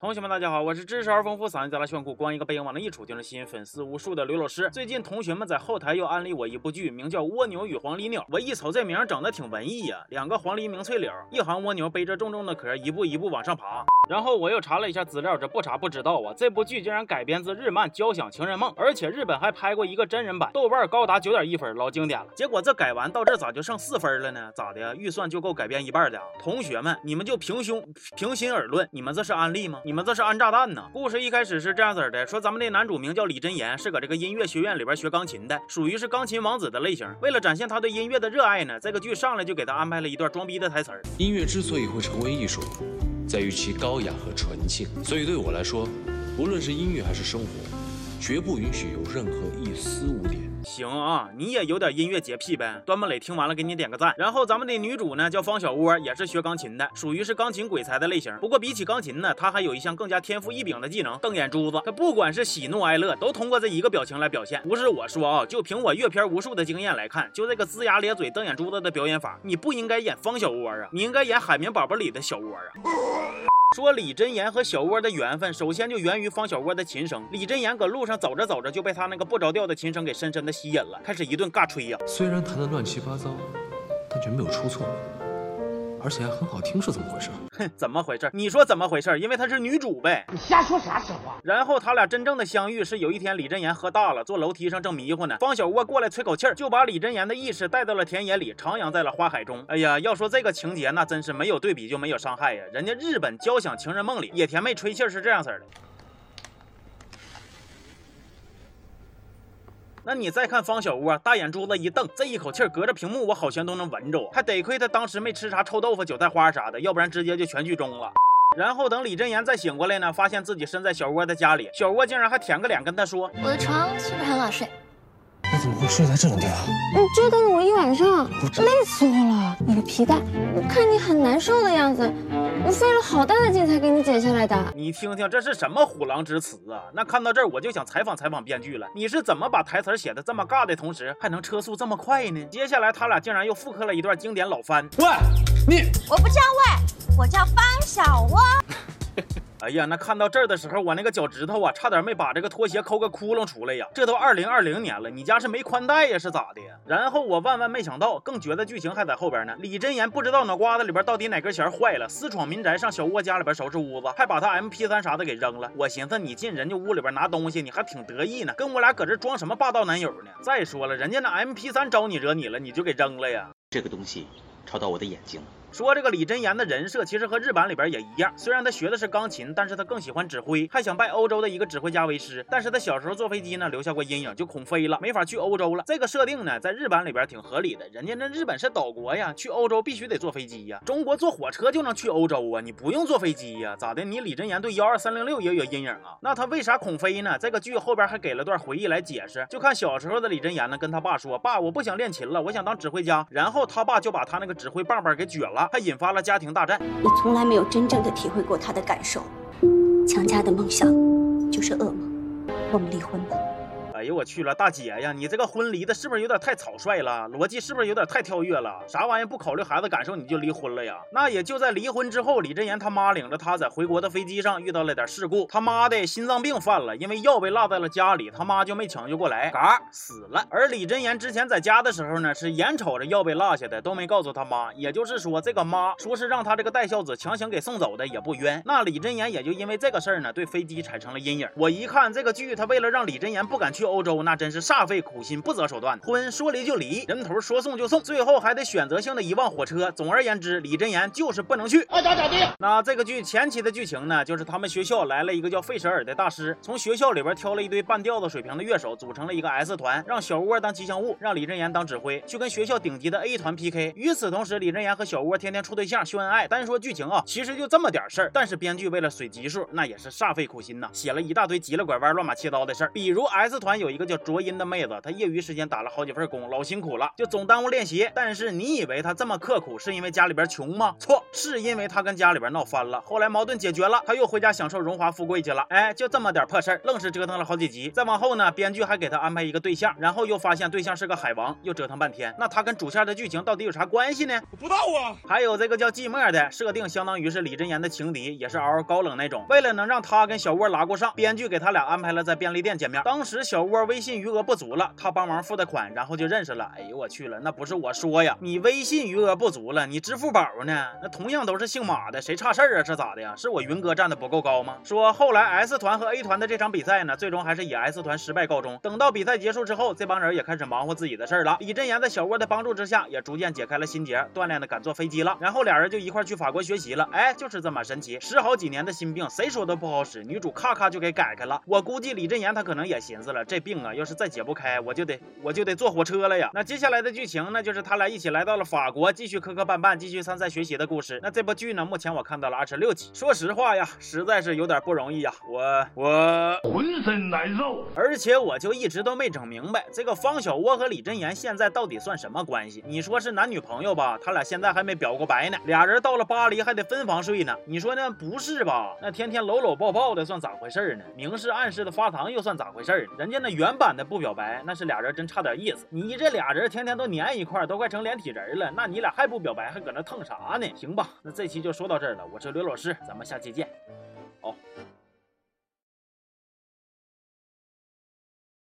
同学们，大家好，我是知识而丰富、嗓音贼拉炫酷、光一个背影往那一杵就能吸引粉丝无数的刘老师。最近同学们在后台又安利我一部剧，名叫《蜗牛与黄鹂鸟》。我一瞅这名整的挺文艺呀，两个黄鹂鸣翠柳，一行蜗牛背着重重的壳，一步一步往上爬。然后我又查了一下资料，这不查不知道啊，这部剧竟然改编自日漫《交响情人梦》，而且日本还拍过一个真人版，豆瓣高达九点一分，老经典了。结果这改完到这咋就剩四分了呢？咋的？预算就够改编一半的？同学们，你们就平胸平心而论，你们这是安利吗？你们这是安炸弹呢？故事一开始是这样子的，说咱们那男主名叫李真言，是搁这个音乐学院里边学钢琴的，属于是钢琴王子的类型。为了展现他对音乐的热爱呢，这个剧上来就给他安排了一段装逼的台词儿。音乐之所以会成为艺术，在于其高雅和纯净。所以对我来说，无论是音乐还是生活，绝不允许有任何一丝污点。行啊，你也有点音乐洁癖呗。端木磊听完了，给你点个赞。然后咱们的女主呢叫方小窝，也是学钢琴的，属于是钢琴鬼才的类型。不过比起钢琴呢，她还有一项更加天赋异禀的技能——瞪眼珠子。她不管是喜怒哀乐，都通过这一个表情来表现。不是我说啊，就凭我阅片无数的经验来看，就这个龇牙咧嘴、瞪眼珠子的表演法，你不应该演方小窝啊，你应该演海绵宝宝里的小窝啊。说李真言和小窝的缘分，首先就源于方小窝的琴声。李真言搁路上走着走着，就被他那个不着调的琴声给深深的吸引了，开始一顿尬吹呀。虽然弹的乱七八糟，但却没有出错。而且还很好听，是怎么回事？哼，怎么回事？你说怎么回事？因为她是女主呗。你瞎说啥实话？然后他俩真正的相遇是有一天，李真言喝大了，坐楼梯上正迷糊呢，方小窝过来吹口气儿，就把李真言的意识带到了田野里，徜徉在了花海中。哎呀，要说这个情节，那真是没有对比就没有伤害呀。人家日本交响情人梦里，野田妹吹气是这样式的。那你再看方小窝，大眼珠子一瞪，这一口气隔着屏幕我好像都能闻着，还得亏他当时没吃啥臭豆腐、韭菜花啥的，要不然直接就全剧终了。然后等李真言再醒过来呢，发现自己身在小窝的家里，小窝竟然还舔个脸跟他说：“我的床是不是很好睡？”你怎么会睡在这种地方？你折腾了我一晚上，累死我了！你的皮带，我看你很难受的样子，我费了好大的劲才给你剪下来的。你听听，这是什么虎狼之词啊？那看到这儿，我就想采访采访编剧了，你是怎么把台词写的这么尬的同时，还能车速这么快呢？接下来他俩竟然又复刻了一段经典老番。喂，你我不叫喂，我叫方小窝。哎呀，那看到这儿的时候，我那个脚趾头啊，差点没把这个拖鞋抠个窟窿出来呀！这都二零二零年了，你家是没宽带呀，是咋的呀？然后我万万没想到，更觉得剧情还在后边呢。李真言不知道脑瓜子里边到底哪根弦坏了，私闯民宅上小窝家里边收拾屋子，还把他 M P 三啥的给扔了。我寻思你进人家屋里边拿东西，你还挺得意呢，跟我俩搁这装什么霸道男友呢？再说了，人家那 M P 三招你惹你了，你就给扔了呀？这个东西吵到我的眼睛了。说这个李真言的人设其实和日版里边也一样，虽然他学的是钢琴，但是他更喜欢指挥，还想拜欧洲的一个指挥家为师。但是他小时候坐飞机呢，留下过阴影，就恐飞了，没法去欧洲了。这个设定呢，在日版里边挺合理的，人家那日本是岛国呀，去欧洲必须得坐飞机呀。中国坐火车就能去欧洲啊，你不用坐飞机呀？咋的？你李真言对幺二三零六也有阴影啊？那他为啥恐飞呢？这个剧后边还给了段回忆来解释，就看小时候的李真言呢，跟他爸说：“爸，我不想练琴了，我想当指挥家。”然后他爸就把他那个指挥棒棒给撅了，还引发了家。庭大战，你从来没有真正的体会过他的感受。强加的梦想就是噩梦。我们离婚吧。哎呦我去了，大姐呀，你这个婚离的是不是有点太草率了？逻辑是不是有点太跳跃了？啥玩意不考虑孩子感受你就离婚了呀？那也就在离婚之后，李真言他妈领着他在回国的飞机上遇到了点事故，他妈的心脏病犯了，因为药被落在了家里，他妈就没抢救过来，嘎死了。而李真言之前在家的时候呢，是眼瞅着药被落下的，都没告诉他妈，也就是说这个妈说是让他这个带孝子强行给送走的也不冤。那李真言也就因为这个事儿呢，对飞机产生了阴影。我一看这个剧，他为了让李真言不敢去。欧洲那真是煞费苦心不择手段，婚说离就离，人头说送就送，最后还得选择性的遗忘火车。总而言之，李真言就是不能去，爱咋咋地。那这个剧前期的剧情呢，就是他们学校来了一个叫费舍尔的大师，从学校里边挑了一堆半吊子水平的乐手，组成了一个 S 团，让小窝当吉祥物，让李真言当指挥，去跟学校顶级的 A 团 PK。与此同时，李真言和小窝天天处对象秀恩爱。单说剧情啊，其实就这么点事儿，但是编剧为了水集数，那也是煞费苦心呐，写了一大堆急了拐弯、乱码七糟的事儿，比如 S 团。团有一个叫卓音的妹子，她业余时间打了好几份工，老辛苦了，就总耽误练习。但是你以为她这么刻苦是因为家里边穷吗？错，是因为她跟家里边闹翻了。后来矛盾解决了，她又回家享受荣华富贵去了。哎，就这么点破事儿，愣是折腾了好几集。再往后呢，编剧还给她安排一个对象，然后又发现对象是个海王，又折腾半天。那她跟主线的剧情到底有啥关系呢？我不知道啊。还有这个叫寂寞的设定，相当于是李真言的情敌，也是嗷嗷高冷那种。为了能让她跟小窝拉过上，编剧给他俩安排了在便利店见面。当时小窝微信余额不足了，他帮忙付的款，然后就认识了。哎呦我去了，那不是我说呀，你微信余额不足了，你支付宝呢？那同样都是姓马的，谁差事儿啊？这咋的呀？是我云哥站的不够高吗？说后来 S 团和 A 团的这场比赛呢，最终还是以 S 团失败告终。等到比赛结束之后，这帮人也开始忙活自己的事儿了。李振言在小窝的帮助之下，也逐渐解开了心结，锻炼的敢坐飞机了。然后俩人就一块去法国学习了。哎，就是这么神奇，十好几年的心病，谁说都不好使。女主咔咔就给改开了。我估计李振言他可能也寻思了，这病啊，要是再解不开，我就得我就得坐火车了呀。那接下来的剧情，那就是他俩一起来到了法国，继续磕磕绊绊，继续参赛学习的故事。那这部剧呢，目前我看到了二十六集。说实话呀，实在是有点不容易呀，我我浑身难受。而且我就一直都没整明白，这个方小窝和李真言现在到底算什么关系？你说是男女朋友吧？他俩现在还没表过白呢。俩人到了巴黎还得分房睡呢。你说呢？不是吧？那天天搂搂抱抱的算咋回事呢？明示暗示的发糖又算咋回事呢？人家那原版的不表白，那是俩人真差点意思。你这俩人天天都粘一块，都快成连体人了，那你俩还不表白，还搁那蹭啥呢？行吧，那这期就说到这儿了。我是刘老师，咱们下期见。